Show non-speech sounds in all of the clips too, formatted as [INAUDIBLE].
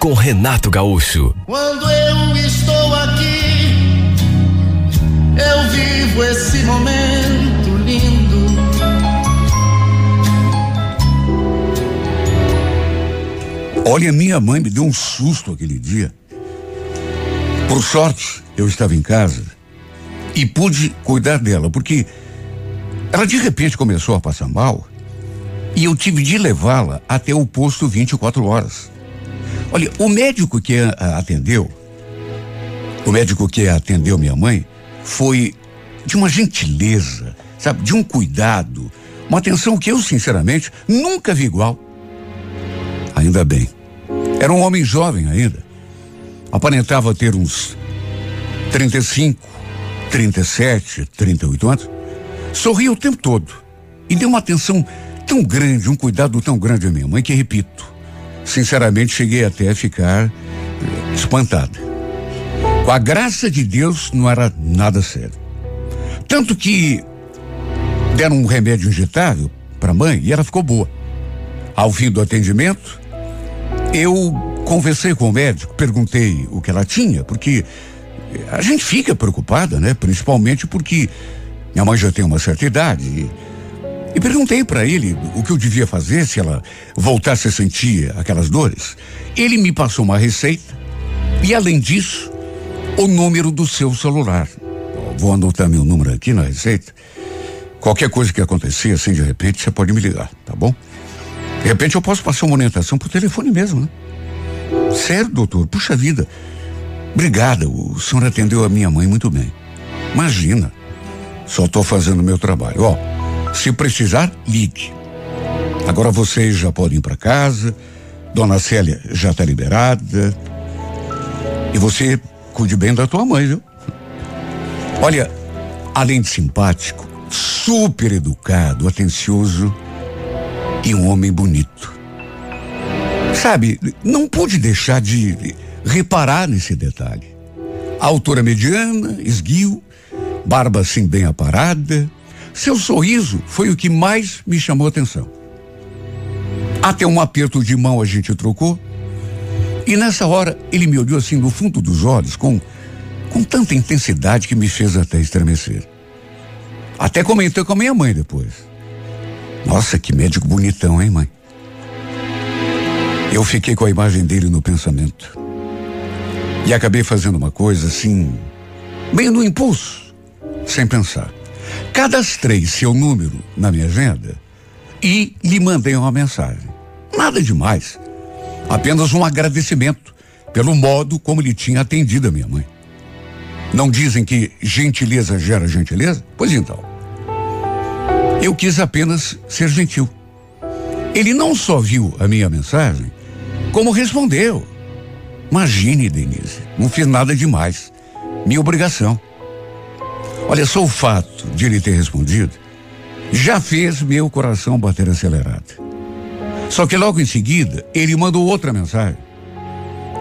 com Renato Gaúcho. Quando eu estou aqui, eu vivo esse momento lindo. Olha, minha mãe me deu um susto aquele dia. Por sorte, eu estava em casa e pude cuidar dela, porque ela de repente começou a passar mal e eu tive de levá-la até o posto 24 horas. Olha, o médico que atendeu, o médico que atendeu minha mãe, foi de uma gentileza, sabe, de um cuidado, uma atenção que eu, sinceramente, nunca vi igual. Ainda bem. Era um homem jovem ainda. Aparentava ter uns 35, 37, 38 anos. Sorria o tempo todo. E deu uma atenção tão grande, um cuidado tão grande à minha mãe que, repito, sinceramente cheguei até a ficar eh, espantada. Com a graça de Deus, não era nada sério. Tanto que deram um remédio injetável para a mãe e ela ficou boa. Ao fim do atendimento, eu conversei com o médico, perguntei o que ela tinha, porque a gente fica preocupada, né? Principalmente porque minha mãe já tem uma certa idade. E, e perguntei para ele o que eu devia fazer se ela voltasse a sentir aquelas dores. Ele me passou uma receita e, além disso, o número do seu celular. Vou anotar meu número aqui na receita. Qualquer coisa que acontecer, assim, de repente, você pode me ligar, tá bom? De repente eu posso passar uma orientação por telefone mesmo, né? Sério, doutor, puxa vida. Obrigada, o senhor atendeu a minha mãe muito bem. Imagina, só estou fazendo o meu trabalho. Ó, se precisar, ligue. Agora vocês já podem ir para casa, Dona Célia já está liberada. E você cuide bem da tua mãe, viu? Olha, além de simpático, super educado, atencioso e um homem bonito. Sabe, não pude deixar de reparar nesse detalhe. A altura mediana, esguio, barba assim bem aparada. Seu sorriso foi o que mais me chamou a atenção. Até um aperto de mão a gente trocou. E nessa hora ele me olhou assim no fundo dos olhos com com tanta intensidade que me fez até estremecer. Até comentei com a minha mãe depois. Nossa, que médico bonitão, hein, mãe? Eu fiquei com a imagem dele no pensamento. E acabei fazendo uma coisa assim, meio no impulso, sem pensar. Cadastrei seu número na minha agenda e lhe mandei uma mensagem. Nada demais. Apenas um agradecimento pelo modo como ele tinha atendido a minha mãe. Não dizem que gentileza gera gentileza? Pois então. Eu quis apenas ser gentil. Ele não só viu a minha mensagem, como respondeu. Imagine, Denise, não fiz nada demais. Minha obrigação. Olha só o fato de ele ter respondido já fez meu coração bater acelerado. Só que logo em seguida ele mandou outra mensagem.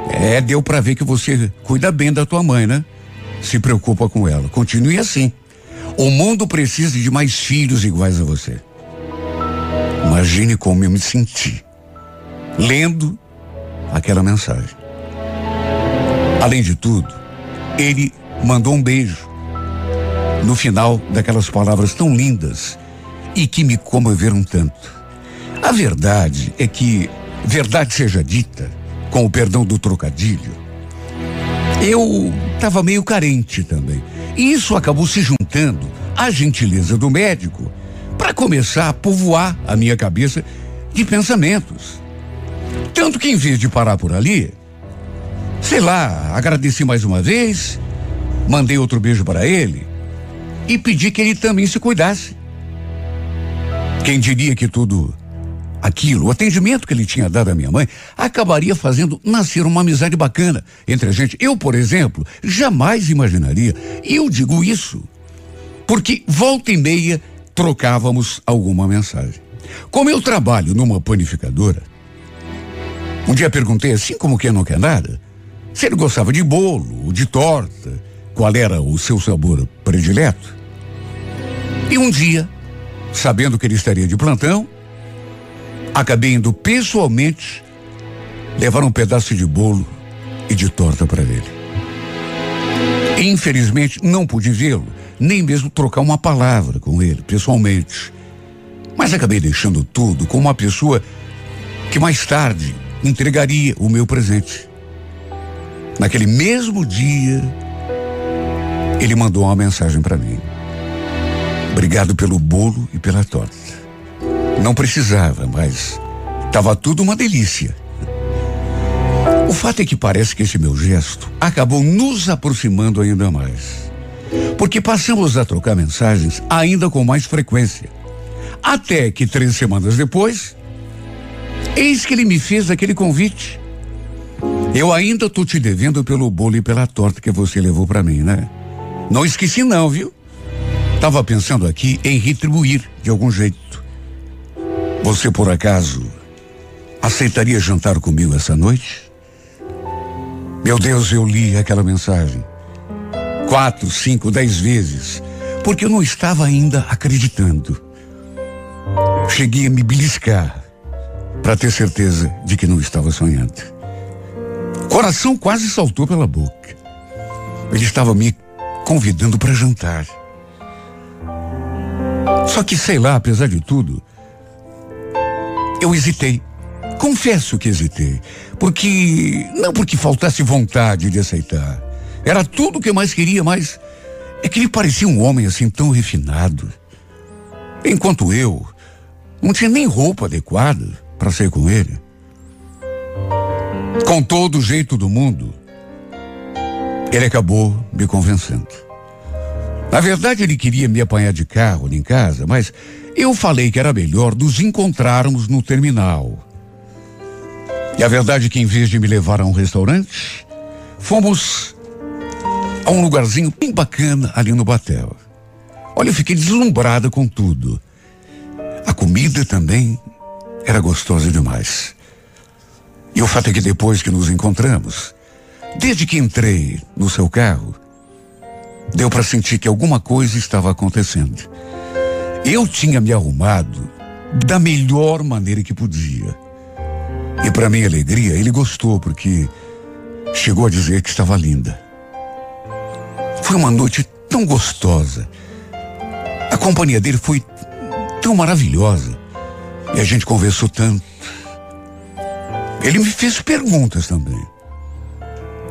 É, deu para ver que você cuida bem da tua mãe, né? Se preocupa com ela. Continue assim. O mundo precisa de mais filhos iguais a você. Imagine como eu me senti lendo aquela mensagem. Além de tudo, ele mandou um beijo no final daquelas palavras tão lindas e que me comoveram tanto. A verdade é que, verdade seja dita, com o perdão do trocadilho, eu estava meio carente também. E isso acabou se juntando à gentileza do médico para começar a povoar a minha cabeça de pensamentos. Tanto que em vez de parar por ali, sei lá, agradeci mais uma vez, mandei outro beijo para ele e pedi que ele também se cuidasse. Quem diria que tudo aquilo, o atendimento que ele tinha dado à minha mãe, acabaria fazendo nascer uma amizade bacana entre a gente. Eu, por exemplo, jamais imaginaria. E eu digo isso porque volta e meia trocávamos alguma mensagem. Como eu trabalho numa panificadora, um dia perguntei assim como quem não quer nada, se ele gostava de bolo, de torta, qual era o seu sabor predileto. E um dia, sabendo que ele estaria de plantão, acabei indo pessoalmente levar um pedaço de bolo e de torta para ele. Infelizmente, não pude vê-lo, nem mesmo trocar uma palavra com ele, pessoalmente. Mas acabei deixando tudo com uma pessoa que mais tarde entregaria o meu presente. Naquele mesmo dia, ele mandou uma mensagem para mim. Obrigado pelo bolo e pela torta. Não precisava, mas estava tudo uma delícia. O fato é que parece que esse meu gesto acabou nos aproximando ainda mais. Porque passamos a trocar mensagens ainda com mais frequência. Até que três semanas depois, eis que ele me fez aquele convite. Eu ainda tô te devendo pelo bolo e pela torta que você levou para mim, né? Não esqueci não, viu? Tava pensando aqui em retribuir de algum jeito. Você por acaso aceitaria jantar comigo essa noite? Meu Deus, eu li aquela mensagem quatro, cinco, dez vezes, porque eu não estava ainda acreditando. Cheguei a me beliscar para ter certeza de que não estava sonhando. Coração quase saltou pela boca. Ele estava me convidando para jantar. Só que, sei lá, apesar de tudo, eu hesitei. Confesso que hesitei. Porque. Não porque faltasse vontade de aceitar. Era tudo o que eu mais queria, mas. É que ele parecia um homem assim tão refinado. Enquanto eu não tinha nem roupa adequada para sair com ele. Com todo o jeito do mundo, ele acabou me convencendo. Na verdade, ele queria me apanhar de carro ali em casa, mas eu falei que era melhor nos encontrarmos no terminal. E a verdade é que, em vez de me levar a um restaurante, fomos a um lugarzinho bem bacana ali no Batel. Olha, eu fiquei deslumbrada com tudo. A comida também era gostosa demais. E o fato é que depois que nos encontramos, desde que entrei no seu carro, deu para sentir que alguma coisa estava acontecendo. Eu tinha me arrumado da melhor maneira que podia. E para minha alegria, ele gostou porque chegou a dizer que estava linda. Foi uma noite tão gostosa. A companhia dele foi tão maravilhosa. E a gente conversou tanto. Ele me fez perguntas também.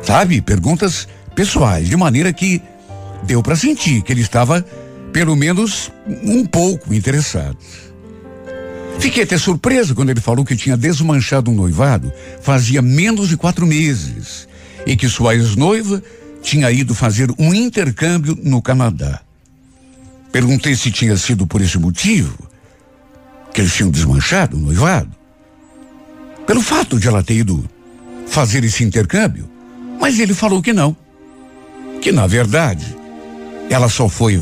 Sabe? Perguntas pessoais, de maneira que deu para sentir que ele estava, pelo menos, um pouco interessado. Fiquei até surpreso quando ele falou que tinha desmanchado um noivado fazia menos de quatro meses e que sua ex-noiva tinha ido fazer um intercâmbio no Canadá. Perguntei se tinha sido por esse motivo que eles tinham desmanchado o noivado. Pelo fato de ela ter ido fazer esse intercâmbio, mas ele falou que não. Que na verdade ela só foi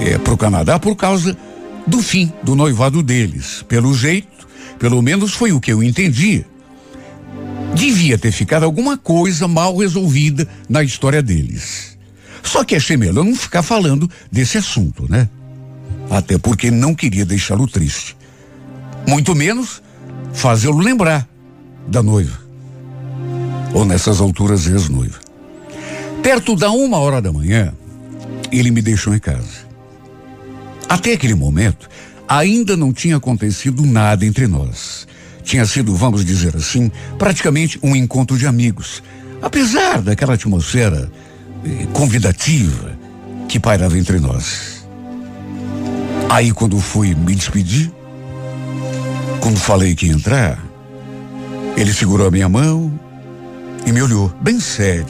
é, para o Canadá por causa do fim do noivado deles. Pelo jeito, pelo menos foi o que eu entendi. Devia ter ficado alguma coisa mal resolvida na história deles. Só que achei melhor não ficar falando desse assunto, né? Até porque não queria deixá-lo triste. Muito menos fazê-lo lembrar da noiva. Ou nessas alturas, ex-noiva. Perto da uma hora da manhã, ele me deixou em casa. Até aquele momento, ainda não tinha acontecido nada entre nós. Tinha sido, vamos dizer assim, praticamente um encontro de amigos. Apesar daquela atmosfera eh, convidativa que pairava entre nós. Aí, quando fui me despedir, quando falei que ia entrar, ele segurou a minha mão e me olhou, bem sério.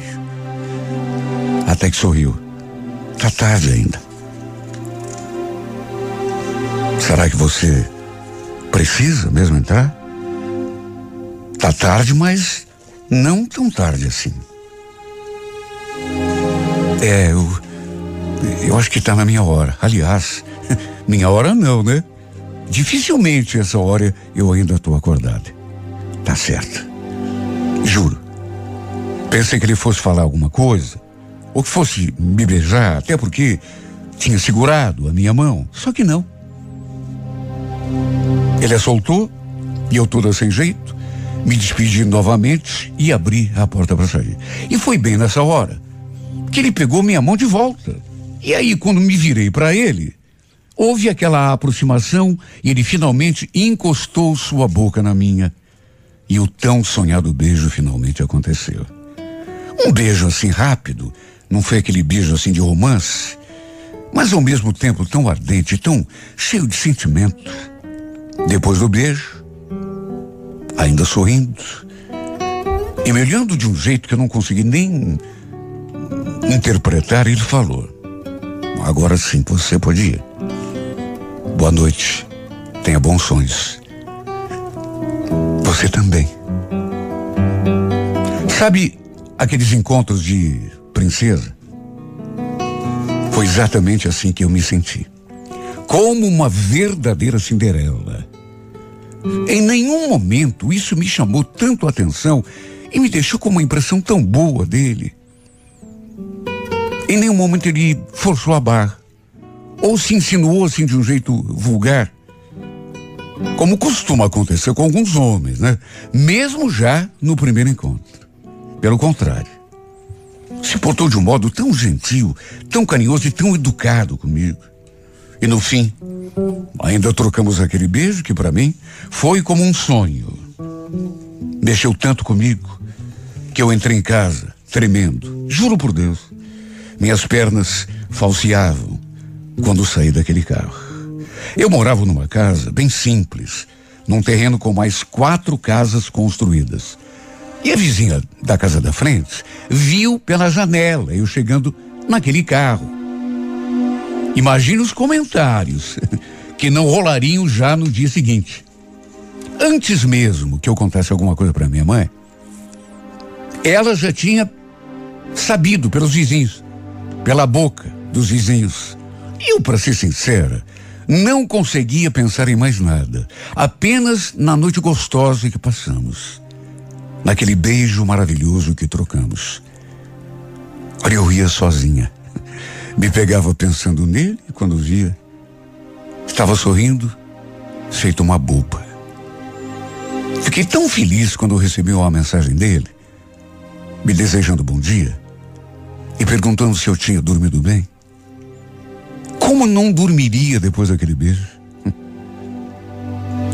Até que sorriu. Tá tarde ainda. Será que você Precisa mesmo entrar? Tá tarde, mas não tão tarde assim. É, eu. Eu acho que tá na minha hora. Aliás, [LAUGHS] minha hora não, né? Dificilmente essa hora eu ainda estou acordado. Tá certo. Juro. Pensei que ele fosse falar alguma coisa, ou que fosse me beijar, até porque tinha segurado a minha mão. Só que não. Ele a soltou e eu toda sem jeito, me despedi novamente e abri a porta para sair. E foi bem nessa hora que ele pegou minha mão de volta. E aí, quando me virei para ele, houve aquela aproximação e ele finalmente encostou sua boca na minha. E o tão sonhado beijo finalmente aconteceu. Um beijo assim rápido, não foi aquele beijo assim de romance, mas ao mesmo tempo tão ardente, tão cheio de sentimento. Depois do beijo, ainda sorrindo, e me olhando de um jeito que eu não consegui nem interpretar, ele falou: Agora sim você pode ir. Boa noite. Tenha bons sonhos. Você também. Sabe aqueles encontros de princesa? Foi exatamente assim que eu me senti. Como uma verdadeira Cinderela. Em nenhum momento isso me chamou tanto a atenção e me deixou com uma impressão tão boa dele. Em nenhum momento ele forçou a barra ou se insinuou assim de um jeito vulgar, como costuma acontecer com alguns homens, né? Mesmo já no primeiro encontro. Pelo contrário, se portou de um modo tão gentil, tão carinhoso e tão educado comigo. E no fim, ainda trocamos aquele beijo que para mim foi como um sonho. Mexeu tanto comigo que eu entrei em casa tremendo. Juro por Deus. Minhas pernas falseavam quando saí daquele carro. Eu morava numa casa bem simples, num terreno com mais quatro casas construídas. E a vizinha da casa da frente viu pela janela eu chegando naquele carro. Imagine os comentários [LAUGHS] que não rolariam já no dia seguinte. Antes mesmo que eu contasse alguma coisa para minha mãe, ela já tinha sabido pelos vizinhos, pela boca dos vizinhos. E eu, para ser sincera, não conseguia pensar em mais nada, apenas na noite gostosa que passamos, naquele beijo maravilhoso que trocamos. Olha, eu ria sozinha. Me pegava pensando nele e quando via, estava sorrindo, feito uma boba. Fiquei tão feliz quando recebi uma mensagem dele, me desejando bom dia e perguntando se eu tinha dormido bem. Como não dormiria depois daquele beijo?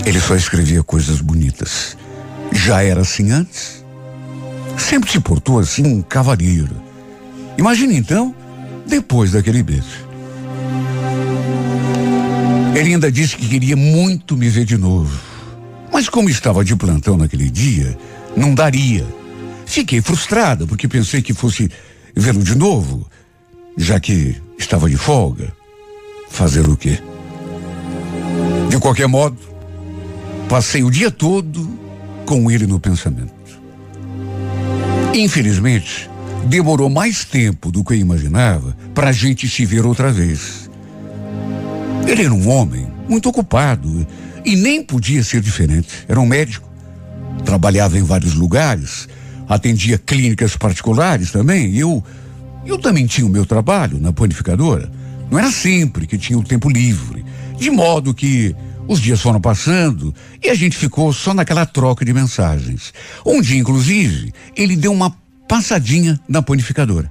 Ele só escrevia coisas bonitas. Já era assim antes? Sempre se portou assim um cavalheiro. Imagine então, depois daquele beijo. Ele ainda disse que queria muito me ver de novo. Mas como estava de plantão naquele dia, não daria. Fiquei frustrada porque pensei que fosse vê-lo de novo, já que estava de folga. Fazer o quê? De qualquer modo, passei o dia todo com ele no pensamento. Infelizmente, demorou mais tempo do que eu imaginava para a gente se ver outra vez. Ele era um homem muito ocupado e nem podia ser diferente. Era um médico, trabalhava em vários lugares, atendia clínicas particulares também. Eu, eu também tinha o meu trabalho na panificadora. Não era sempre que tinha o tempo livre. De modo que os dias foram passando e a gente ficou só naquela troca de mensagens. Um dia, inclusive, ele deu uma passadinha na panificadora.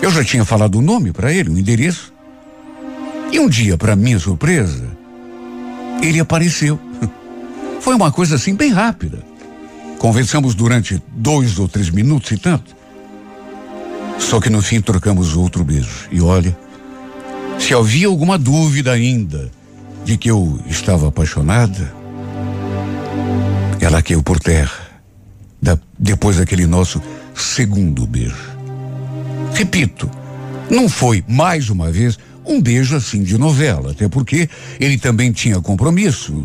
Eu já tinha falado o nome para ele, o endereço. E um dia, para minha surpresa, ele apareceu. [LAUGHS] Foi uma coisa assim bem rápida. Conversamos durante dois ou três minutos e tanto. Só que no fim trocamos outro beijo. E olha, se havia alguma dúvida ainda de que eu estava apaixonada, ela caiu por terra da, depois daquele nosso segundo beijo. Repito, não foi mais uma vez um beijo assim de novela, até porque ele também tinha compromisso.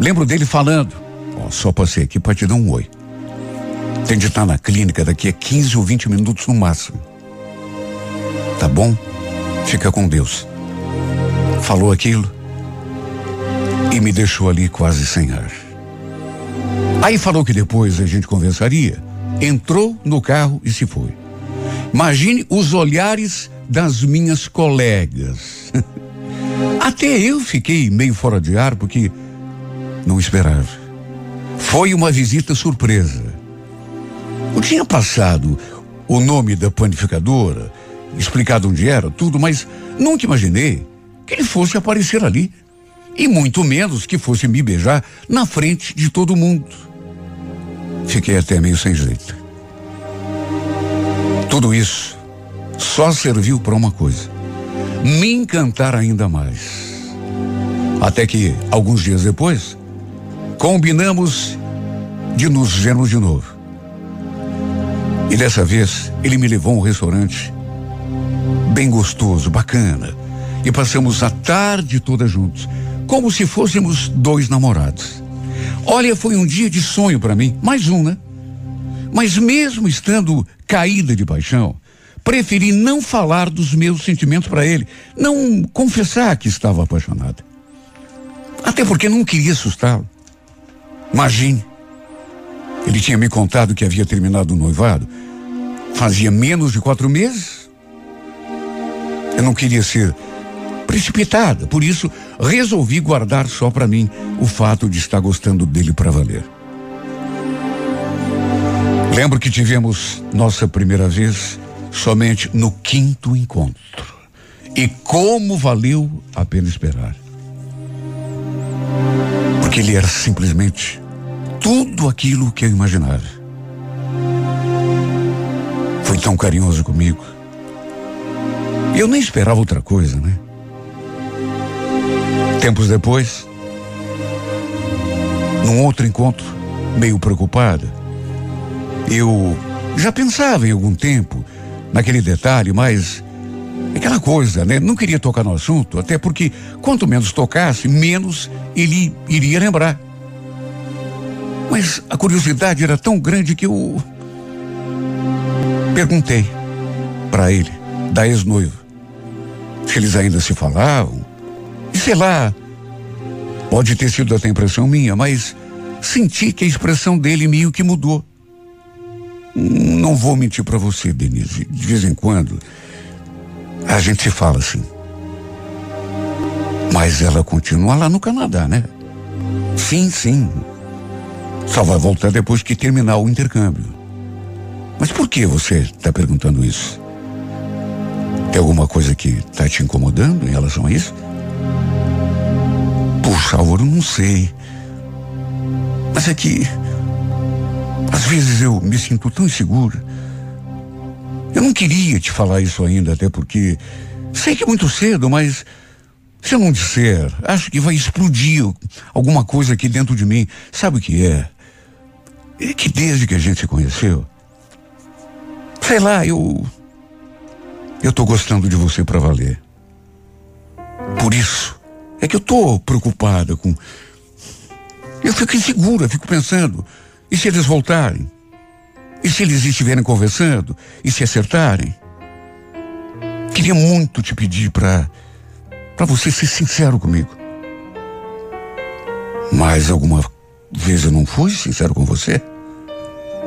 Lembro dele falando: oh, só passei aqui para te dar um oi. Tem de estar na clínica daqui a 15 ou 20 minutos no máximo. Tá bom? Fica com Deus. Falou aquilo e me deixou ali quase sem ar. Aí falou que depois a gente conversaria. Entrou no carro e se foi. Imagine os olhares das minhas colegas. [LAUGHS] Até eu fiquei meio fora de ar porque não esperava. Foi uma visita surpresa. Eu tinha passado o nome da panificadora, explicado onde era, tudo, mas nunca imaginei que ele fosse aparecer ali. E muito menos que fosse me beijar na frente de todo mundo. Fiquei até meio sem jeito. Tudo isso só serviu para uma coisa: me encantar ainda mais. Até que, alguns dias depois, combinamos de nos vermos de novo. E dessa vez, ele me levou a um restaurante bem gostoso, bacana. E passamos a tarde toda juntos, como se fôssemos dois namorados. Olha, foi um dia de sonho para mim, mais um, né? Mas mesmo estando caída de paixão, preferi não falar dos meus sentimentos para ele, não confessar que estava apaixonada. Até porque não queria assustá-lo. Imagine. Ele tinha me contado que havia terminado o noivado fazia menos de quatro meses. Eu não queria ser precipitada, por isso resolvi guardar só para mim o fato de estar gostando dele para valer. Lembro que tivemos nossa primeira vez somente no quinto encontro. E como valeu a pena esperar. Porque ele era simplesmente tudo aquilo que eu imaginava. Foi tão carinhoso comigo. Eu nem esperava outra coisa, né? Tempos depois, num outro encontro, meio preocupada, eu já pensava em algum tempo naquele detalhe, mas aquela coisa, né? Não queria tocar no assunto, até porque quanto menos tocasse, menos ele iria lembrar. Mas a curiosidade era tão grande que eu perguntei para ele, da ex-noiva, se eles ainda se falavam. Sei lá, pode ter sido até impressão minha, mas senti que a expressão dele meio que mudou. Não vou mentir para você, Denise. De vez em quando, a gente se fala assim. Mas ela continua lá no Canadá, né? Sim, sim. Só vai voltar depois que terminar o intercâmbio. Mas por que você está perguntando isso? Tem alguma coisa que está te incomodando em relação a isso? Álvaro, não sei. Mas é que às vezes eu me sinto tão insegura. Eu não queria te falar isso ainda, até porque sei que é muito cedo, mas se eu não disser, acho que vai explodir alguma coisa aqui dentro de mim. Sabe o que é? É que desde que a gente se conheceu, sei lá, eu. Eu tô gostando de você para valer. Por isso, é que eu tô preocupada com. Eu fico insegura, fico pensando. E se eles voltarem? E se eles estiverem conversando? E se acertarem? Queria muito te pedir para para você ser sincero comigo. Mas alguma vez eu não fui sincero com você?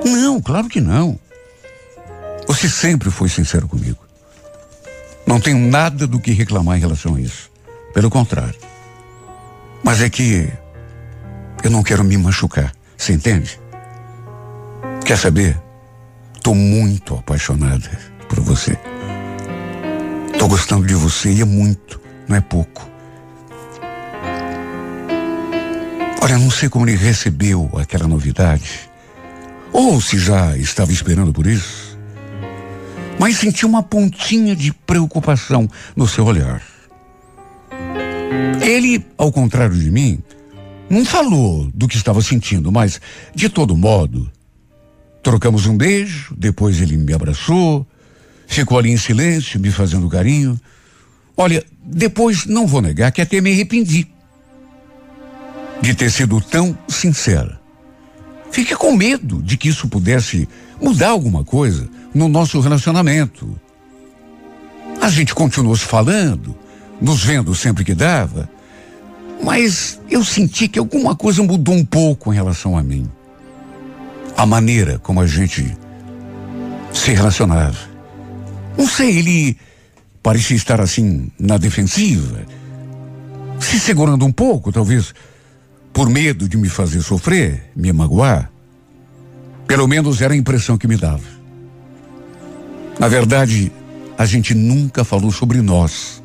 Não, claro que não. Você sempre foi sincero comigo. Não tenho nada do que reclamar em relação a isso. Pelo contrário. Mas é que eu não quero me machucar. Você entende? Quer saber? Tô muito apaixonada por você. Tô gostando de você e é muito, não é pouco. Olha, não sei como ele recebeu aquela novidade, ou se já estava esperando por isso, mas senti uma pontinha de preocupação no seu olhar. Ele, ao contrário de mim, não falou do que estava sentindo, mas, de todo modo, Trocamos um beijo, depois ele me abraçou, ficou ali em silêncio, me fazendo carinho. Olha, depois não vou negar que até me arrependi de ter sido tão sincera. Fiquei com medo de que isso pudesse mudar alguma coisa no nosso relacionamento. A gente continuou se falando, nos vendo sempre que dava, mas eu senti que alguma coisa mudou um pouco em relação a mim. A maneira como a gente se relacionava. Não sei, ele parecia estar assim na defensiva, se segurando um pouco, talvez por medo de me fazer sofrer, me magoar. Pelo menos era a impressão que me dava. Na verdade, a gente nunca falou sobre nós.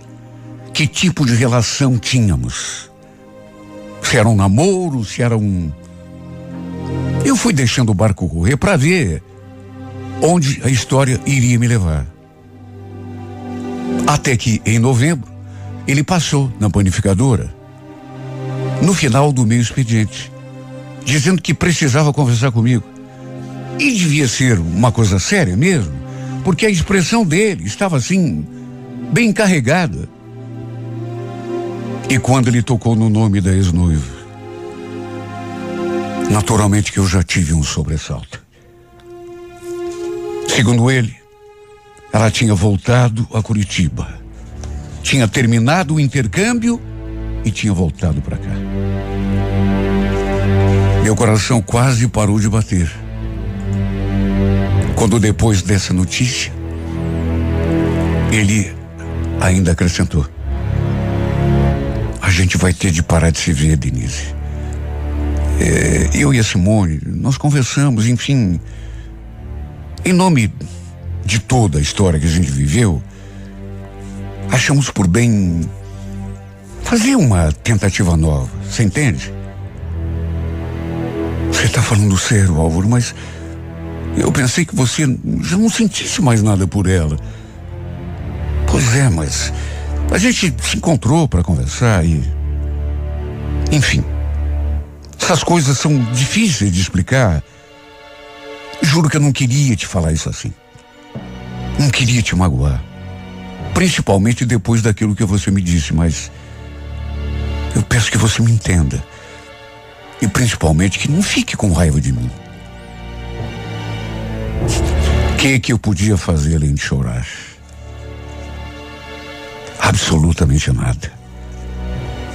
Que tipo de relação tínhamos? Se era um namoro, se era um. Eu fui deixando o barco correr para ver onde a história iria me levar. Até que, em novembro, ele passou na panificadora, no final do meu expediente, dizendo que precisava conversar comigo. E devia ser uma coisa séria mesmo, porque a expressão dele estava assim, bem carregada. E quando ele tocou no nome da ex-noiva, naturalmente que eu já tive um sobressalto. Segundo ele, ela tinha voltado a Curitiba. Tinha terminado o intercâmbio e tinha voltado para cá. Meu coração quase parou de bater. Quando depois dessa notícia, ele ainda acrescentou: A gente vai ter de parar de se ver, Denise. É, eu e a Simone, nós conversamos, enfim. Em nome de toda a história que a gente viveu, achamos por bem fazer uma tentativa nova. Você entende? Você está falando sério, Álvaro, mas eu pensei que você já não sentisse mais nada por ela. Pois é, mas a gente se encontrou para conversar e. Enfim. Essas coisas são difíceis de explicar. Juro que eu não queria te falar isso assim. Não queria te magoar. Principalmente depois daquilo que você me disse, mas. Eu peço que você me entenda. E principalmente que não fique com raiva de mim. O que que eu podia fazer além de chorar? Absolutamente nada.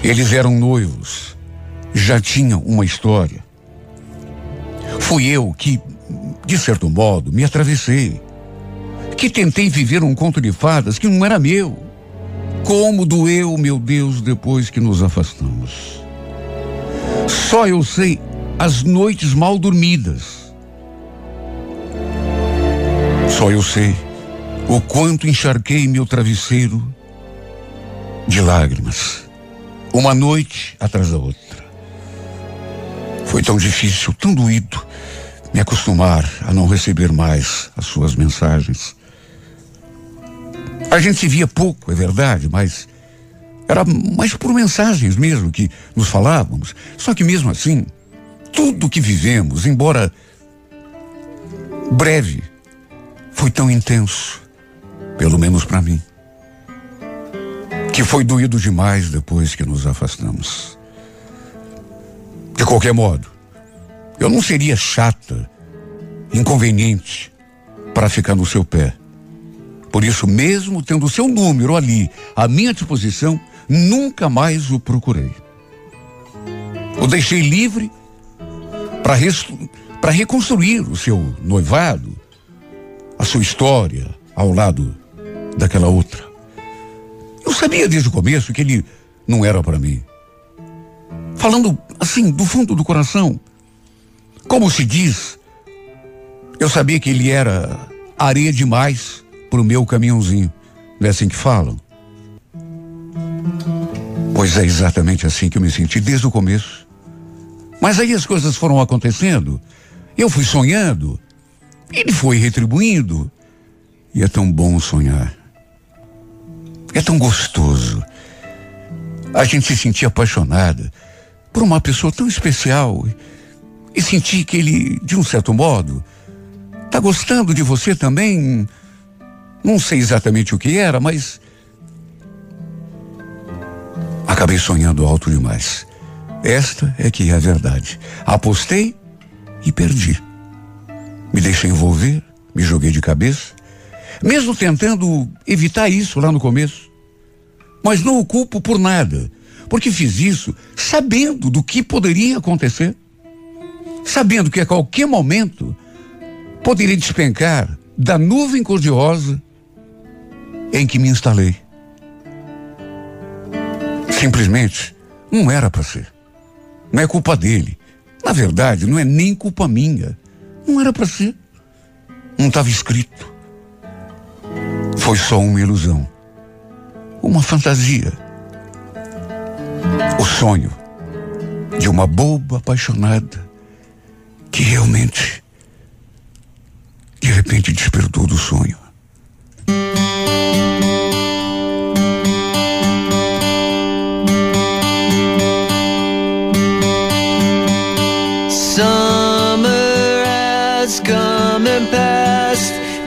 Eles eram noivos, já tinham uma história. Fui eu que, de certo modo, me atravessei. Que tentei viver um conto de fadas que não era meu. Como doeu, meu Deus, depois que nos afastamos. Só eu sei as noites mal dormidas. Só eu sei o quanto encharquei meu travesseiro de lágrimas. Uma noite atrás da outra. Foi tão difícil, tão doído me acostumar a não receber mais as suas mensagens. A gente se via pouco, é verdade, mas era mais por mensagens mesmo que nos falávamos. Só que mesmo assim, tudo que vivemos, embora breve, foi tão intenso, pelo menos para mim, que foi doído demais depois que nos afastamos. De qualquer modo, eu não seria chata, inconveniente para ficar no seu pé. Por isso, mesmo tendo o seu número ali à minha disposição, nunca mais o procurei. O deixei livre para reconstruir o seu noivado, a sua história ao lado daquela outra. Eu sabia desde o começo que ele não era para mim. Falando assim, do fundo do coração, como se diz, eu sabia que ele era areia demais pro meu caminhãozinho. Não é assim que falam? Pois é exatamente assim que eu me senti desde o começo. Mas aí as coisas foram acontecendo. Eu fui sonhando. Ele foi retribuindo. E é tão bom sonhar. É tão gostoso. A gente se sentir apaixonada por uma pessoa tão especial e sentir que ele, de um certo modo, está gostando de você também não sei exatamente o que era, mas Acabei sonhando alto demais. Esta é que é a verdade. Apostei e perdi. Me deixei envolver, me joguei de cabeça, mesmo tentando evitar isso lá no começo. Mas não o culpo por nada, porque fiz isso sabendo do que poderia acontecer, sabendo que a qualquer momento poderia despencar da nuvem cor-de-rosa em que me instalei. Simplesmente não era para ser. Não é culpa dele. Na verdade, não é nem culpa minha. Não era para ser. Não estava escrito. Foi só uma ilusão. Uma fantasia. O sonho de uma boba apaixonada que realmente, de repente, despertou do sonho.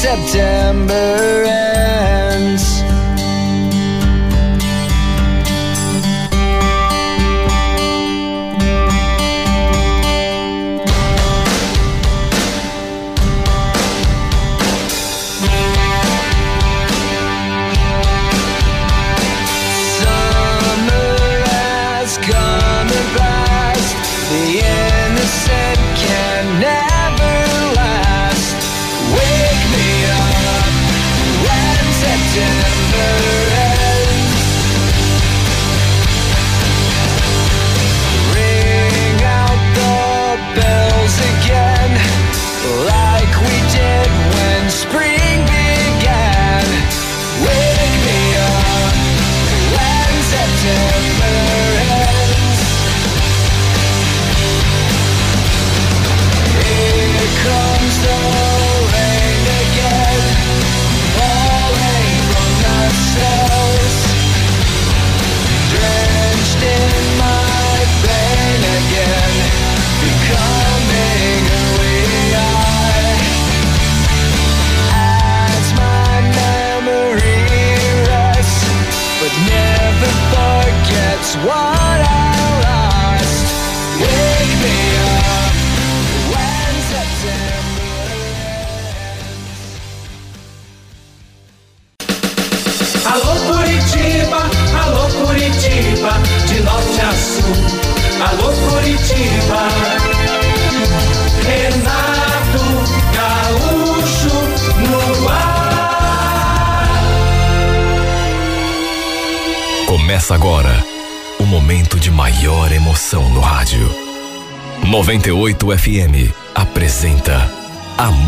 September ends.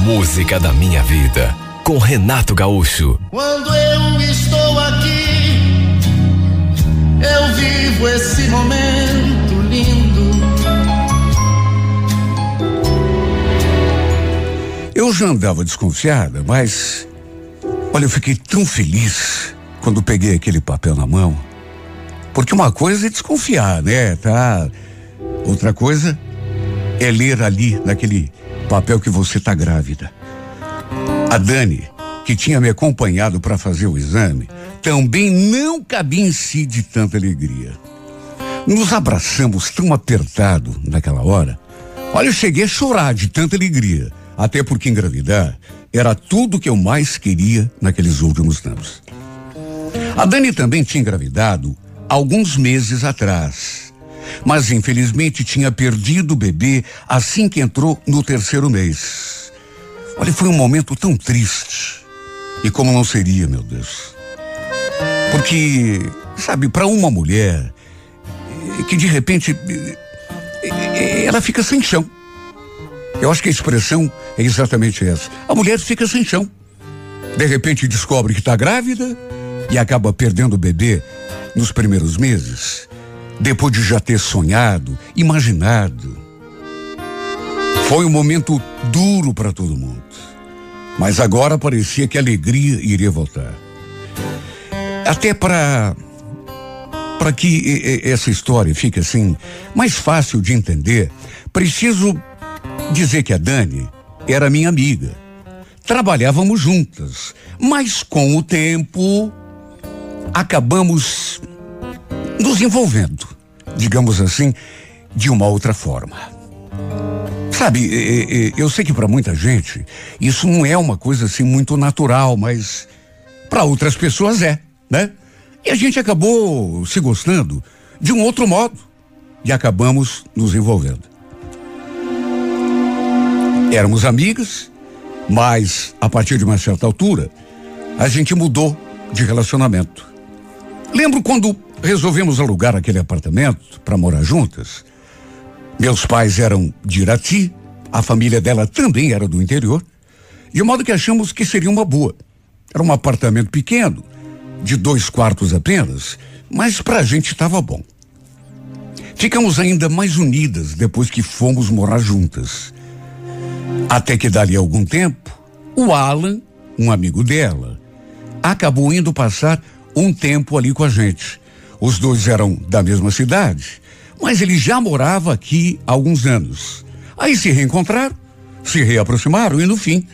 Música da Minha Vida com Renato Gaúcho. Quando eu estou aqui, eu vivo esse momento lindo. Eu já andava desconfiada, mas olha, eu fiquei tão feliz quando peguei aquele papel na mão porque uma coisa é desconfiar, né? Tá. Outra coisa é ler ali naquele papel que você tá grávida. A Dani, que tinha me acompanhado para fazer o exame, também não cabia em si de tanta alegria. Nos abraçamos tão apertado naquela hora. Olha, eu cheguei a chorar de tanta alegria. Até porque engravidar era tudo que eu mais queria naqueles últimos anos. A Dani também tinha engravidado alguns meses atrás. Mas infelizmente tinha perdido o bebê assim que entrou no terceiro mês. Olha, foi um momento tão triste. E como não seria, meu Deus? Porque, sabe, para uma mulher eh, que de repente eh, eh, ela fica sem chão. Eu acho que a expressão é exatamente essa. A mulher fica sem chão. De repente descobre que está grávida e acaba perdendo o bebê nos primeiros meses, depois de já ter sonhado, imaginado. Foi um momento duro para todo mundo. Mas agora parecia que a alegria iria voltar. Até para para que essa história fique assim mais fácil de entender, preciso dizer que a Dani era minha amiga. Trabalhávamos juntas, mas com o tempo acabamos nos envolvendo, digamos assim, de uma outra forma. Sabe, eu sei que para muita gente isso não é uma coisa assim muito natural, mas para outras pessoas é, né? E a gente acabou se gostando de um outro modo e acabamos nos envolvendo. Éramos amigas, mas a partir de uma certa altura a gente mudou de relacionamento. Lembro quando resolvemos alugar aquele apartamento para morar juntas. Meus pais eram de Irati, a família dela também era do interior, de modo que achamos que seria uma boa. Era um apartamento pequeno, de dois quartos apenas, mas para a gente estava bom. Ficamos ainda mais unidas depois que fomos morar juntas. Até que dali a algum tempo, o Alan, um amigo dela, acabou indo passar um tempo ali com a gente. Os dois eram da mesma cidade, mas ele já morava aqui há alguns anos. Aí se reencontraram, se reaproximaram e no fim,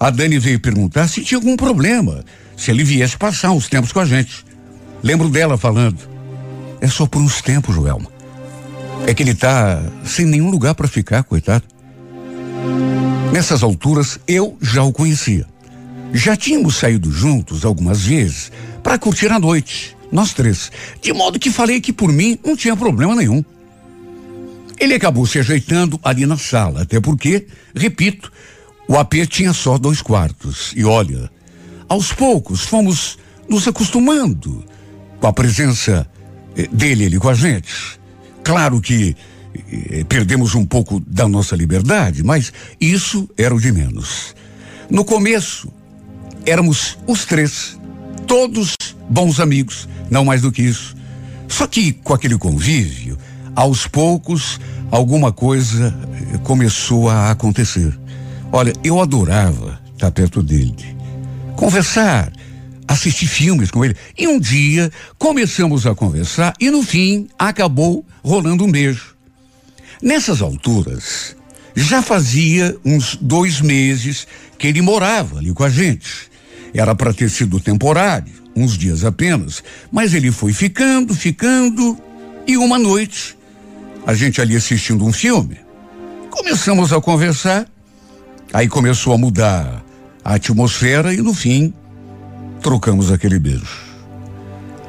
a Dani veio perguntar se tinha algum problema, se ele viesse passar uns tempos com a gente. Lembro dela falando: "É só por uns tempos, Joelma. É que ele tá sem nenhum lugar para ficar, coitado." Nessas alturas eu já o conhecia. Já tínhamos saído juntos algumas vezes para curtir a noite, nós três. De modo que falei que por mim não tinha problema nenhum. Ele acabou se ajeitando ali na sala, até porque, repito, o AP tinha só dois quartos. E olha, aos poucos fomos nos acostumando com a presença eh, dele ali com a gente. Claro que eh, perdemos um pouco da nossa liberdade, mas isso era o de menos. No começo, éramos os três, todos bons amigos, não mais do que isso. Só que com aquele convívio, aos poucos, alguma coisa eh, começou a acontecer. Olha, eu adorava estar perto dele, conversar, assistir filmes com ele. E um dia começamos a conversar e no fim acabou rolando um beijo. Nessas alturas, já fazia uns dois meses que ele morava ali com a gente. Era para ter sido temporário, uns dias apenas, mas ele foi ficando, ficando, e uma noite, a gente ali assistindo um filme, começamos a conversar, aí começou a mudar a atmosfera e no fim, trocamos aquele beijo.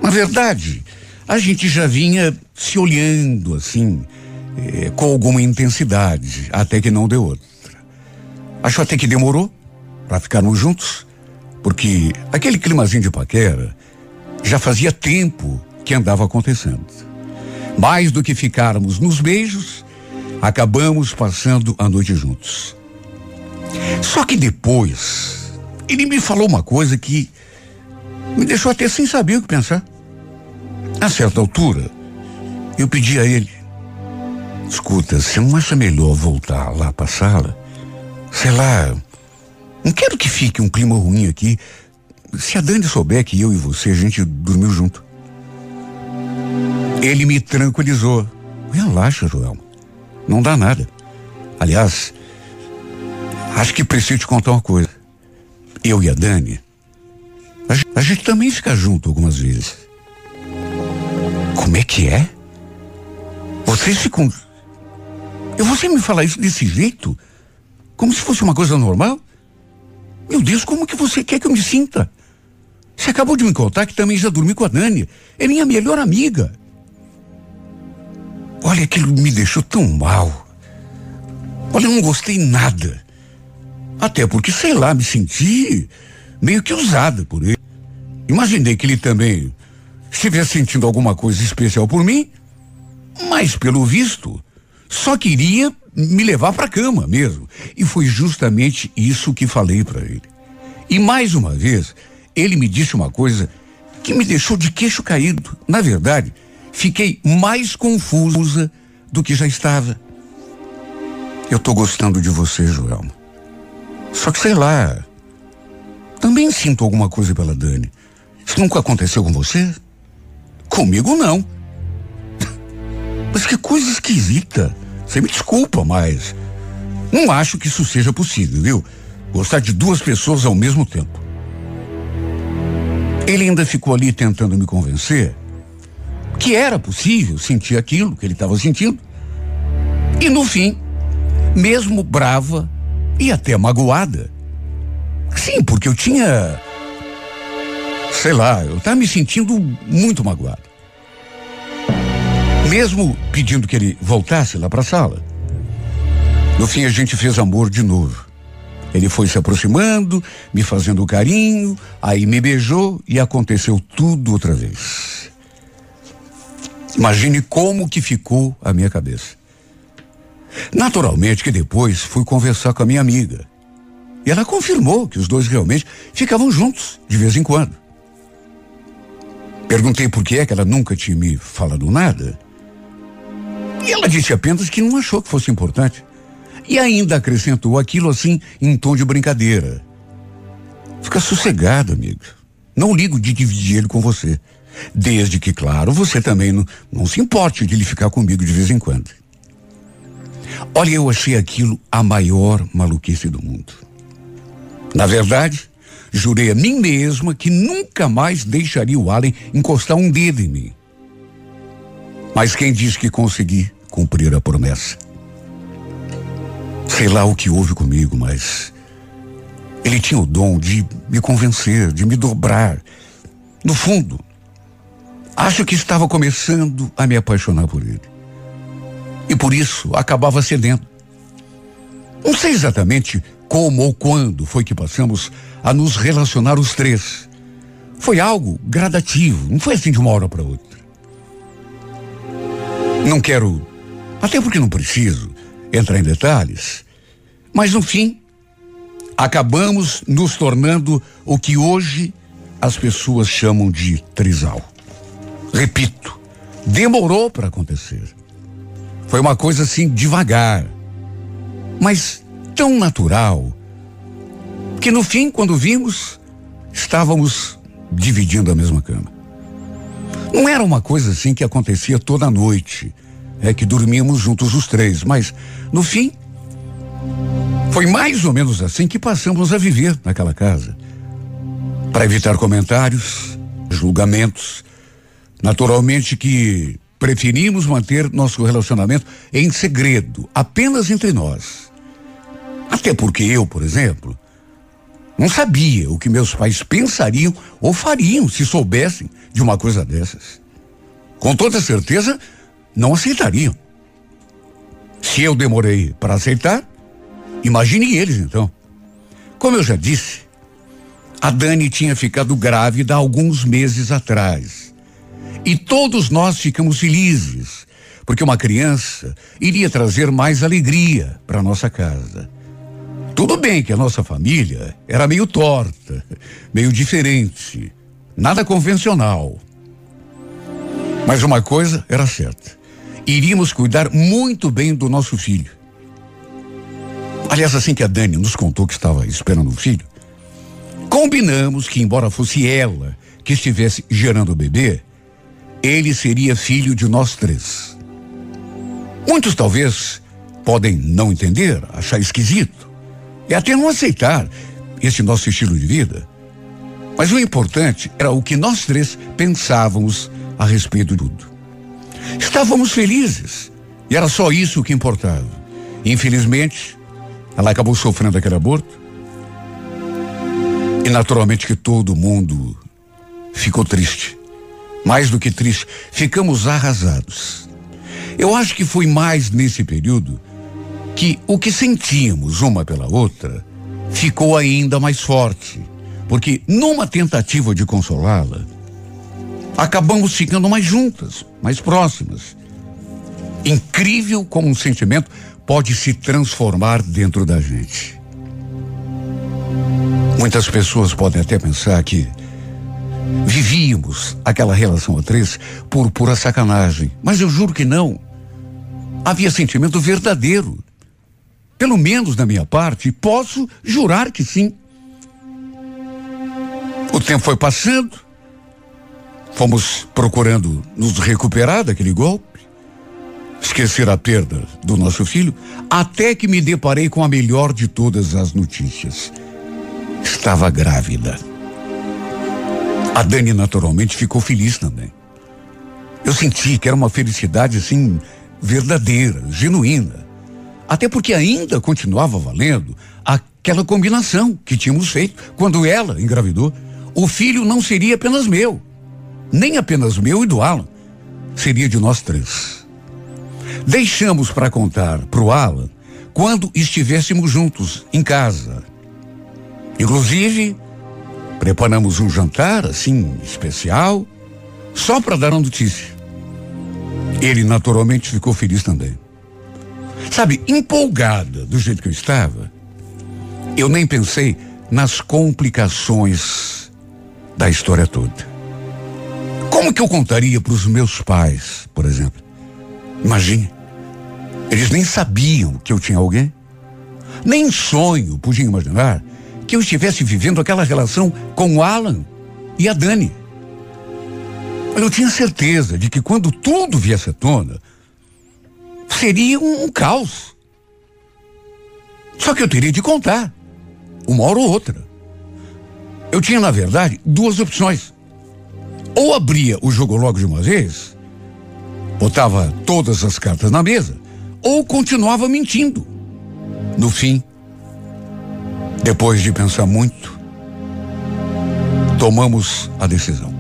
Na verdade, a gente já vinha se olhando assim, eh, com alguma intensidade, até que não deu outra. Acho até que demorou para ficarmos juntos, porque aquele climazinho de paquera já fazia tempo que andava acontecendo. Mais do que ficarmos nos beijos, acabamos passando a noite juntos. Só que depois, ele me falou uma coisa que me deixou até sem saber o que pensar. A certa altura, eu pedi a ele: escuta, você não acha melhor voltar lá para a sala? Sei lá, não quero que fique um clima ruim aqui. Se a Dani souber que eu e você, a gente dormiu junto. Ele me tranquilizou. Relaxa, Joel. Não dá nada. Aliás, acho que preciso te contar uma coisa. Eu e a Dani, a gente, a gente também fica junto algumas vezes. Como é que é? Vocês ficam. E você me falar isso desse jeito? Como se fosse uma coisa normal? Meu Deus, como que você quer que eu me sinta? Você acabou de me contar que também já dormi com a Dani. É minha melhor amiga. Olha, aquilo me deixou tão mal. Olha, eu não gostei nada. Até porque, sei lá, me senti meio que usada por ele. Imaginei que ele também estivesse sentindo alguma coisa especial por mim, mas pelo visto, só queria me levar para cama mesmo. E foi justamente isso que falei para ele. E mais uma vez, ele me disse uma coisa que me deixou de queixo caído. Na verdade, fiquei mais confusa do que já estava. Eu tô gostando de você, Joelma. Só que sei lá. Também sinto alguma coisa pela Dani. Isso nunca aconteceu com você? Comigo não. [LAUGHS] Mas que coisa esquisita. Você me desculpa, mas não acho que isso seja possível, viu? Gostar de duas pessoas ao mesmo tempo. Ele ainda ficou ali tentando me convencer que era possível sentir aquilo que ele estava sentindo. E no fim, mesmo brava e até magoada. Sim, porque eu tinha. Sei lá, eu estava me sentindo muito magoado. Mesmo pedindo que ele voltasse lá para a sala. No fim, a gente fez amor de novo. Ele foi se aproximando, me fazendo carinho, aí me beijou e aconteceu tudo outra vez. Imagine como que ficou a minha cabeça. Naturalmente que depois fui conversar com a minha amiga. E ela confirmou que os dois realmente ficavam juntos de vez em quando. Perguntei por que é que ela nunca tinha me falado nada. E ela disse apenas que não achou que fosse importante. E ainda acrescentou aquilo assim em tom de brincadeira. Fica sossegado, amigo. Não ligo de dividir ele com você. Desde que, claro, você também não, não se importe de ele ficar comigo de vez em quando. Olha, eu achei aquilo a maior maluquice do mundo. Na verdade, jurei a mim mesma que nunca mais deixaria o Allen encostar um dedo em mim. Mas quem diz que consegui cumprir a promessa? Sei lá o que houve comigo, mas ele tinha o dom de me convencer, de me dobrar. No fundo, acho que estava começando a me apaixonar por ele. E por isso acabava cedendo. Não sei exatamente como ou quando foi que passamos a nos relacionar os três. Foi algo gradativo, não foi assim de uma hora para outra. Não quero, até porque não preciso, entrar em detalhes, mas no fim, acabamos nos tornando o que hoje as pessoas chamam de trisal. Repito, demorou para acontecer. Foi uma coisa assim devagar, mas tão natural, que no fim, quando vimos, estávamos dividindo a mesma cama. Não era uma coisa assim que acontecia toda noite, é que dormíamos juntos os três, mas no fim, foi mais ou menos assim que passamos a viver naquela casa. Para evitar comentários, julgamentos, naturalmente que Preferimos manter nosso relacionamento em segredo, apenas entre nós. Até porque eu, por exemplo, não sabia o que meus pais pensariam ou fariam se soubessem de uma coisa dessas. Com toda certeza, não aceitariam. Se eu demorei para aceitar, imagine eles então. Como eu já disse, a Dani tinha ficado grávida alguns meses atrás. E todos nós ficamos felizes, porque uma criança iria trazer mais alegria para nossa casa. Tudo bem que a nossa família era meio torta, meio diferente, nada convencional. Mas uma coisa era certa: iríamos cuidar muito bem do nosso filho. Aliás, assim que a Dani nos contou que estava esperando um filho, combinamos que, embora fosse ela que estivesse gerando o bebê, ele seria filho de nós três. Muitos talvez podem não entender, achar esquisito e até não aceitar esse nosso estilo de vida. Mas o importante era o que nós três pensávamos a respeito de tudo. Estávamos felizes e era só isso que importava. Infelizmente, ela acabou sofrendo aquele aborto. E naturalmente que todo mundo ficou triste. Mais do que triste, ficamos arrasados. Eu acho que foi mais nesse período que o que sentíamos uma pela outra ficou ainda mais forte. Porque numa tentativa de consolá-la, acabamos ficando mais juntas, mais próximas. Incrível como um sentimento pode se transformar dentro da gente. Muitas pessoas podem até pensar que vivíamos aquela relação a três por pura sacanagem, mas eu juro que não. Havia sentimento verdadeiro. Pelo menos da minha parte, posso jurar que sim. O tempo foi passando, fomos procurando nos recuperar daquele golpe, esquecer a perda do nosso filho, até que me deparei com a melhor de todas as notícias. Estava grávida. A Dani naturalmente ficou feliz também. Eu senti que era uma felicidade assim verdadeira, genuína. Até porque ainda continuava valendo aquela combinação que tínhamos feito quando ela engravidou. O filho não seria apenas meu, nem apenas meu e do Alan. Seria de nós três. Deixamos para contar para o Alan quando estivéssemos juntos em casa. Inclusive, preparamos um jantar assim especial, só para dar a notícia. Ele naturalmente ficou feliz também. Sabe, empolgada do jeito que eu estava, eu nem pensei nas complicações da história toda. Como que eu contaria para os meus pais, por exemplo? Imagine. Eles nem sabiam que eu tinha alguém. Nem em sonho podiam imaginar que eu estivesse vivendo aquela relação com o Alan e a Dani. Eu tinha certeza de que quando tudo viesse à tona, seria um, um caos. Só que eu teria de contar, uma hora ou outra. Eu tinha, na verdade, duas opções. Ou abria o jogo logo de uma vez, botava todas as cartas na mesa, ou continuava mentindo. No fim, depois de pensar muito, tomamos a decisão.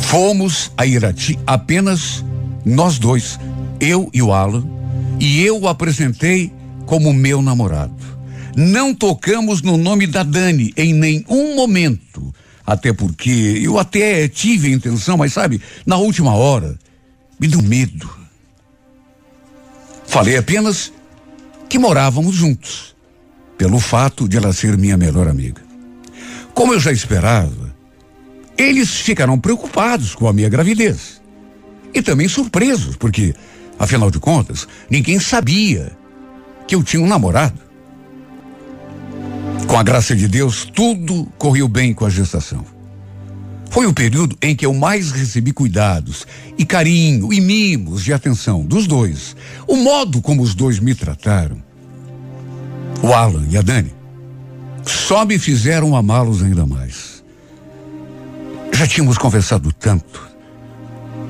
Fomos a Irati apenas nós dois, eu e o Alan, e eu o apresentei como meu namorado. Não tocamos no nome da Dani em nenhum momento, até porque eu até tive a intenção, mas sabe, na última hora, me deu medo. Falei apenas que morávamos juntos pelo fato de ela ser minha melhor amiga. Como eu já esperava, eles ficaram preocupados com a minha gravidez. E também surpresos, porque, afinal de contas, ninguém sabia que eu tinha um namorado. Com a graça de Deus, tudo correu bem com a gestação. Foi o período em que eu mais recebi cuidados e carinho e mimos de atenção dos dois. O modo como os dois me trataram o Alan e a Dani, só me fizeram amá-los ainda mais. Já tínhamos conversado tanto,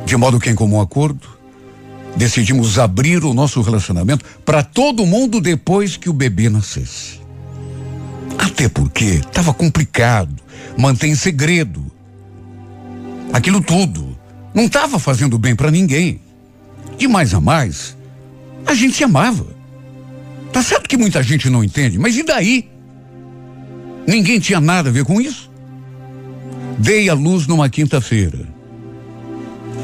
de modo que, em comum acordo, decidimos abrir o nosso relacionamento para todo mundo depois que o bebê nascesse. Até porque estava complicado manter em segredo aquilo tudo. Não estava fazendo bem para ninguém. De mais a mais, a gente se amava. Tá certo que muita gente não entende, mas e daí? Ninguém tinha nada a ver com isso. Dei a luz numa quinta-feira.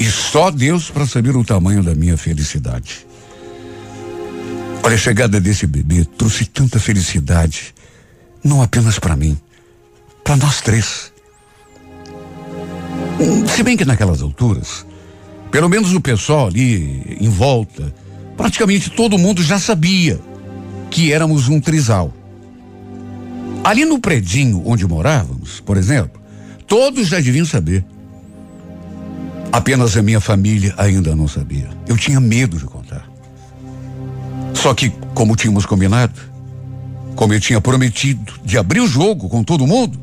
E só Deus para saber o tamanho da minha felicidade. Olha, a chegada desse bebê trouxe tanta felicidade, não apenas para mim, para nós três. Se bem que naquelas alturas, pelo menos o pessoal ali em volta, praticamente todo mundo já sabia que éramos um trisal. Ali no predinho onde morávamos, por exemplo, todos já deviam saber. Apenas a minha família ainda não sabia. Eu tinha medo de contar. Só que, como tínhamos combinado, como eu tinha prometido de abrir o jogo com todo mundo,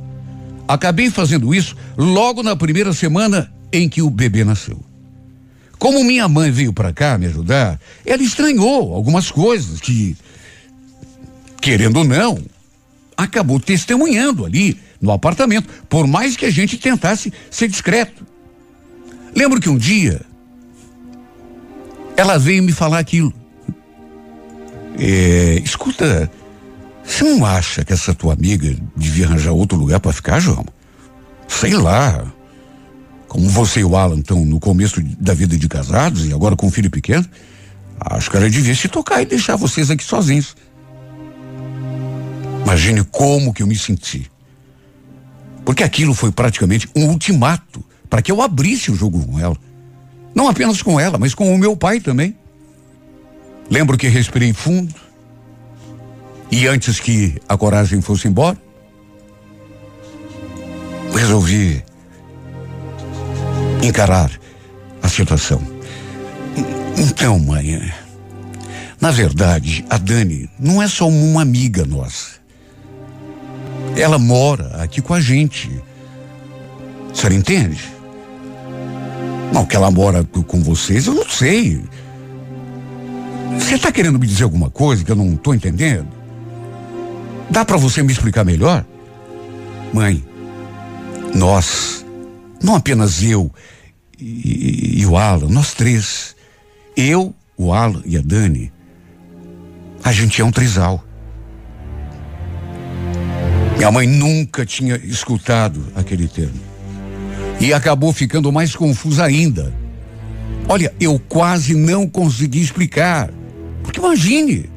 acabei fazendo isso logo na primeira semana em que o bebê nasceu. Como minha mãe veio para cá me ajudar, ela estranhou algumas coisas que querendo ou não, acabou testemunhando ali no apartamento, por mais que a gente tentasse ser discreto. Lembro que um dia ela veio me falar aquilo. É, escuta, você não acha que essa tua amiga devia arranjar outro lugar para ficar, João? Sei lá. Como você e o Alan estão no começo da vida de casados e agora com um filho pequeno, acho que ela devia se tocar e deixar vocês aqui sozinhos. Imagine como que eu me senti. Porque aquilo foi praticamente um ultimato para que eu abrisse o jogo com ela. Não apenas com ela, mas com o meu pai também. Lembro que respirei fundo. E antes que a coragem fosse embora, resolvi encarar a situação. Então, mãe, na verdade, a Dani não é só uma amiga nossa. Ela mora aqui com a gente. A senhora entende? Não, que ela mora com vocês, eu não sei. Você está querendo me dizer alguma coisa que eu não estou entendendo? Dá para você me explicar melhor? Mãe, nós, não apenas eu e, e, o Alan, nós três, eu, o Alan e a Dani, a gente é um trisal. Minha mãe nunca tinha escutado aquele termo. E acabou ficando mais confusa ainda. Olha, eu quase não consegui explicar. Porque imagine,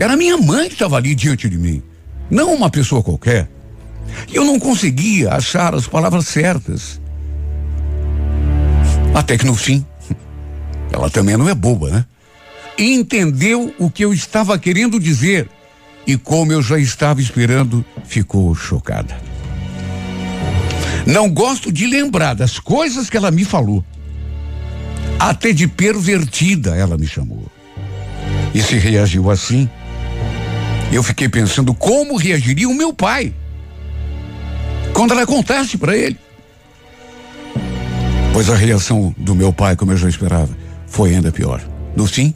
era minha mãe que estava ali diante de mim, não uma pessoa qualquer. E eu não conseguia achar as palavras certas. Até que no fim, [LAUGHS] ela também não é boba, né? Entendeu o que eu estava querendo dizer e como eu já estava esperando, ficou chocada. Não gosto de lembrar das coisas que ela me falou. Até de pervertida ela me chamou. E se reagiu assim, eu fiquei pensando como reagiria o meu pai quando ela contasse para ele. Pois a reação do meu pai, como eu já esperava, foi ainda pior. No fim,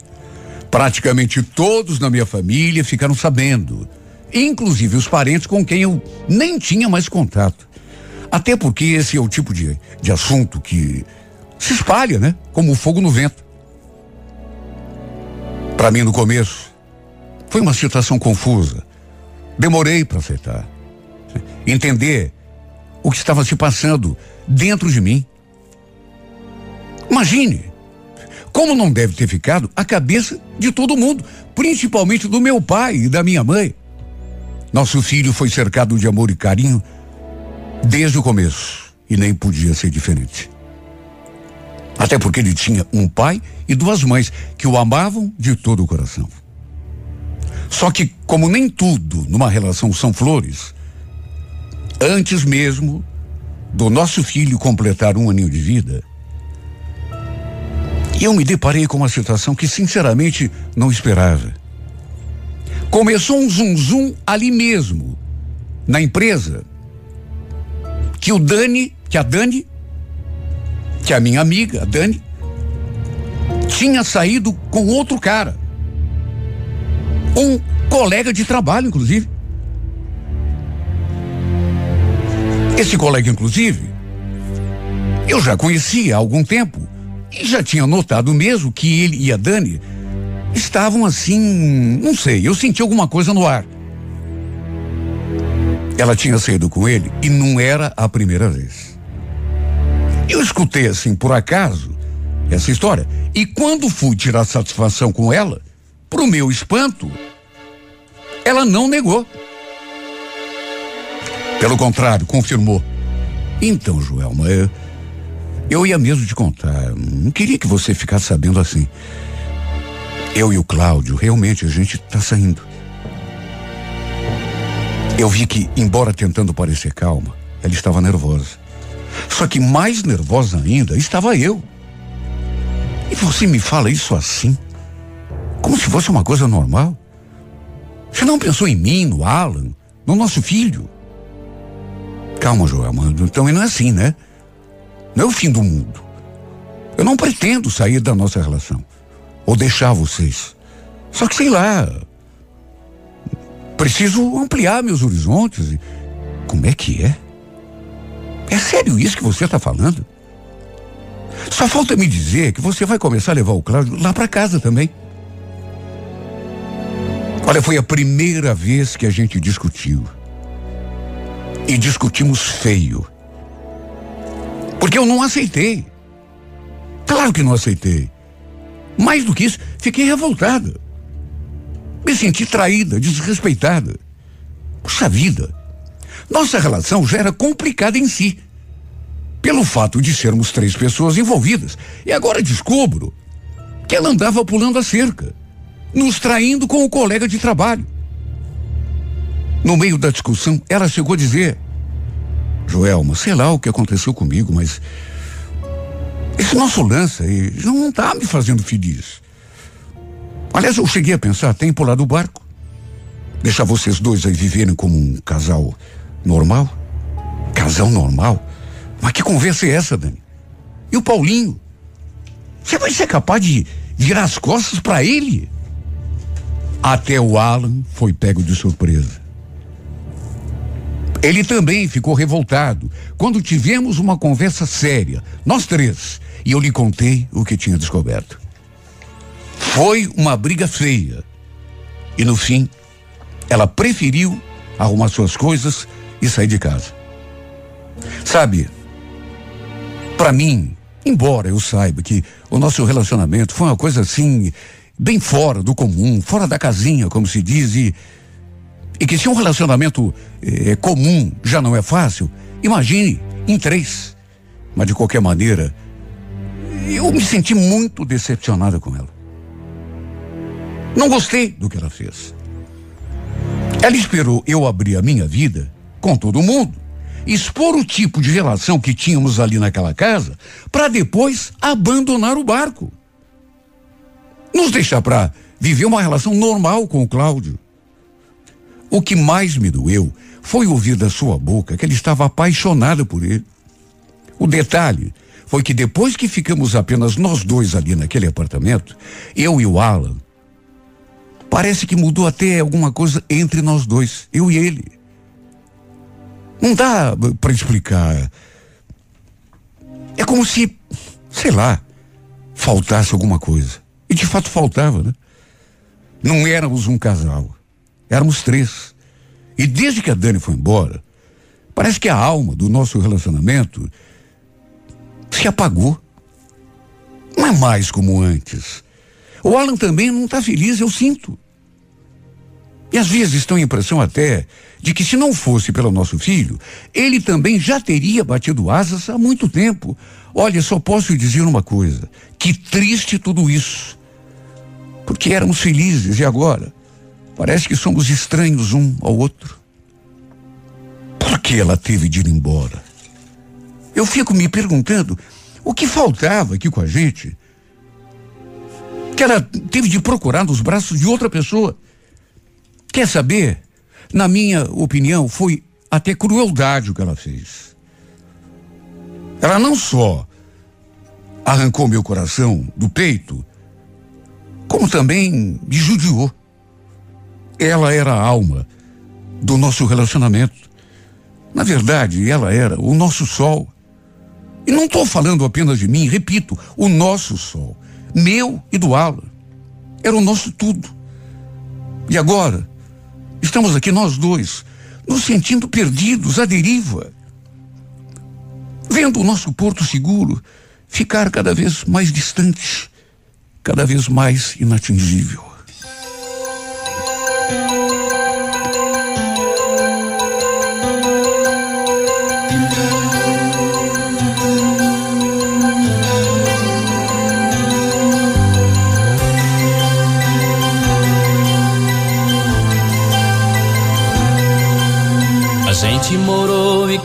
praticamente todos na minha família ficaram sabendo, inclusive os parentes com quem eu nem tinha mais contato. Até porque esse é o tipo de, de assunto que se espalha, né? Como fogo no vento. Para mim, no começo, foi uma situação confusa. Demorei para aceitar. Entender o que estava se passando dentro de mim. Imagine como não deve ter ficado a cabeça de todo mundo, principalmente do meu pai e da minha mãe. Nosso filho foi cercado de amor e carinho desde o começo e nem podia ser diferente. Até porque ele tinha um pai e duas mães que o amavam de todo o coração. Só que, como nem tudo numa relação são flores, antes mesmo do nosso filho completar um aninho de vida, eu me deparei com uma situação que sinceramente não esperava. Começou um zum zum ali mesmo, na empresa, que o Dani, que a Dani, que a minha amiga, a Dani, tinha saído com outro cara. Um colega de trabalho, inclusive. Esse colega, inclusive, eu já conhecia há algum tempo e já tinha notado mesmo que ele e a Dani estavam assim, não sei, eu senti alguma coisa no ar. Ela tinha saído com ele e não era a primeira vez. Eu escutei assim, por acaso, essa história. E quando fui tirar satisfação com ela, pro meu espanto, ela não negou. Pelo contrário, confirmou. Então, Joelma, eu, eu ia mesmo te contar. Não queria que você ficasse sabendo assim. Eu e o Cláudio, realmente, a gente está saindo. Eu vi que, embora tentando parecer calma, ela estava nervosa. Só que mais nervosa ainda estava eu. E você me fala isso assim? Como se fosse uma coisa normal? Você não pensou em mim, no Alan, no nosso filho? Calma, Joel, mano. Então não é assim, né? Não é o fim do mundo. Eu não pretendo sair da nossa relação. Ou deixar vocês. Só que sei lá. Preciso ampliar meus horizontes Como é que é? É sério isso que você está falando? Só falta me dizer que você vai começar a levar o Cláudio lá para casa também. Olha, foi a primeira vez que a gente discutiu. E discutimos feio. Porque eu não aceitei. Claro que não aceitei. Mais do que isso, fiquei revoltada. Me senti traída, desrespeitada. Puxa vida. Nossa relação já era complicada em si. Pelo fato de sermos três pessoas envolvidas. E agora descubro que ela andava pulando a cerca, nos traindo com o colega de trabalho. No meio da discussão, ela chegou a dizer: Joelma, sei lá o que aconteceu comigo, mas esse nosso lance aí não está me fazendo feliz. Aliás, eu cheguei a pensar até em pular do barco. Deixar vocês dois aí viverem como um casal normal. Casal normal? Mas que conversa é essa, Dani? E o Paulinho? Você vai ser capaz de virar as costas para ele? Até o Alan foi pego de surpresa. Ele também ficou revoltado quando tivemos uma conversa séria, nós três, e eu lhe contei o que tinha descoberto. Foi uma briga feia. E no fim, ela preferiu arrumar suas coisas e sair de casa. Sabe, para mim, embora eu saiba que o nosso relacionamento foi uma coisa assim, bem fora do comum, fora da casinha, como se diz, e, e que se um relacionamento eh, comum já não é fácil, imagine em três. Mas de qualquer maneira, eu me senti muito decepcionada com ela. Não gostei do que ela fez. Ela esperou eu abrir a minha vida com todo mundo, expor o tipo de relação que tínhamos ali naquela casa, para depois abandonar o barco. Nos deixar para viver uma relação normal com o Cláudio. O que mais me doeu foi ouvir da sua boca que ele estava apaixonado por ele. O detalhe foi que depois que ficamos apenas nós dois ali naquele apartamento, eu e o Alan, Parece que mudou até alguma coisa entre nós dois, eu e ele. Não dá para explicar. É como se, sei lá, faltasse alguma coisa. E de fato faltava, né? Não éramos um casal. Éramos três. E desde que a Dani foi embora, parece que a alma do nosso relacionamento se apagou. Não é mais como antes. O Alan também não está feliz, eu sinto. E às vezes tenho a impressão até de que se não fosse pelo nosso filho, ele também já teria batido asas há muito tempo. Olha, só posso dizer uma coisa: que triste tudo isso. Porque éramos felizes e agora parece que somos estranhos um ao outro. Por que ela teve de ir embora? Eu fico me perguntando o que faltava aqui com a gente que ela teve de procurar nos braços de outra pessoa. Quer saber? Na minha opinião, foi até crueldade o que ela fez. Ela não só arrancou meu coração do peito, como também me judiou. Ela era a alma do nosso relacionamento. Na verdade, ela era o nosso sol. E não estou falando apenas de mim, repito, o nosso sol meu e do Alan. Era o nosso tudo. E agora, estamos aqui nós dois, nos sentindo perdidos, à deriva. Vendo o nosso porto seguro ficar cada vez mais distante, cada vez mais inatingível.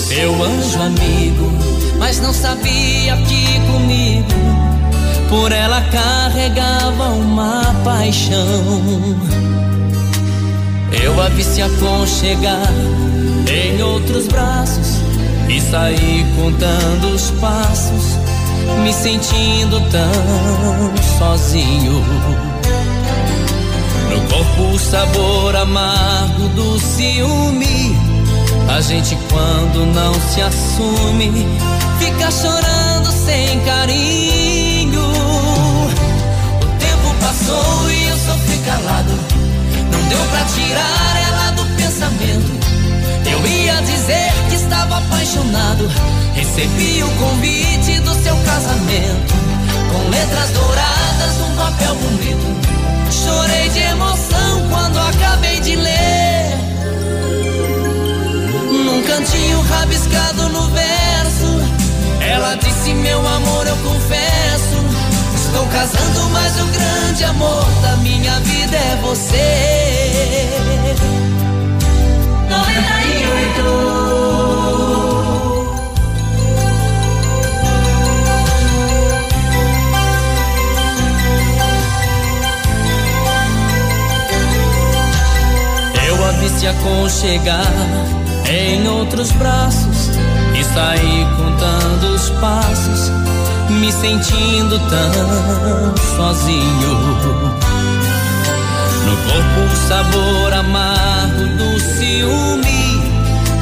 seu anjo amigo, mas não sabia que comigo por ela carregava uma paixão. Eu a vi se aconchegar em outros braços e saí contando os passos, me sentindo tão sozinho. No corpo o sabor amargo do ciúme. A gente quando não se assume, fica chorando sem carinho. O tempo passou e eu sofri calado. Não deu pra tirar ela do pensamento. Eu ia dizer que estava apaixonado. Recebi o convite do seu casamento. Com letras douradas num papel bonito. Chorei de emoção quando acabei de ler. Cantinho rabiscado no verso. Ela disse: Meu amor, eu confesso. Estou casando, mas o grande amor da minha vida é você. 98 Eu a vi se aconchegar em outros braços e saí contando os passos, me sentindo tão sozinho. No corpo o sabor amargo do ciúme.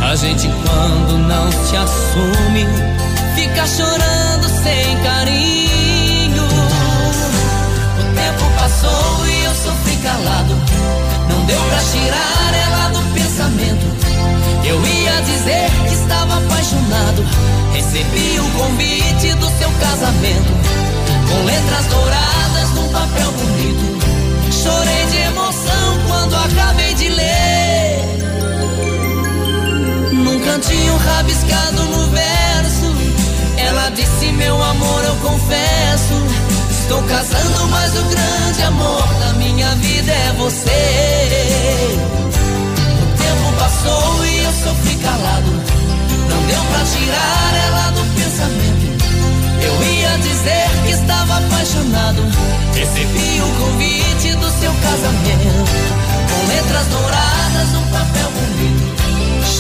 A gente quando não se assume, fica chorando sem carinho. O tempo passou e eu sofri calado. Não deu pra tirar ela do. Dizer que estava apaixonado. Recebi o convite do seu casamento. Com letras douradas num papel bonito. Chorei de emoção quando acabei de ler. Num cantinho rabiscado no verso, ela disse: Meu amor, eu confesso. Estou casando, mas o grande amor da minha vida é você. Passou e eu sofri calado. Não deu pra tirar ela do pensamento. Eu ia dizer que estava apaixonado. Recebi o convite do seu casamento. Com letras douradas, um papel bonito.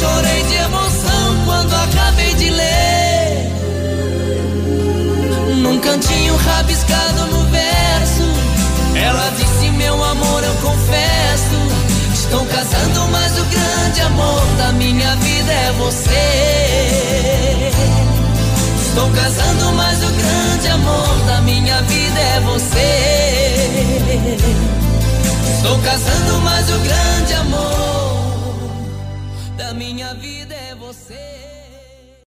Chorei de emoção quando acabei de ler. Num cantinho rabiscado no verso. Ela disse: Meu amor, eu confesso. Estou casando, mas o grande amor da minha vida é você. Estou casando, mas o grande amor da minha vida é você. Estou casando, mas o grande amor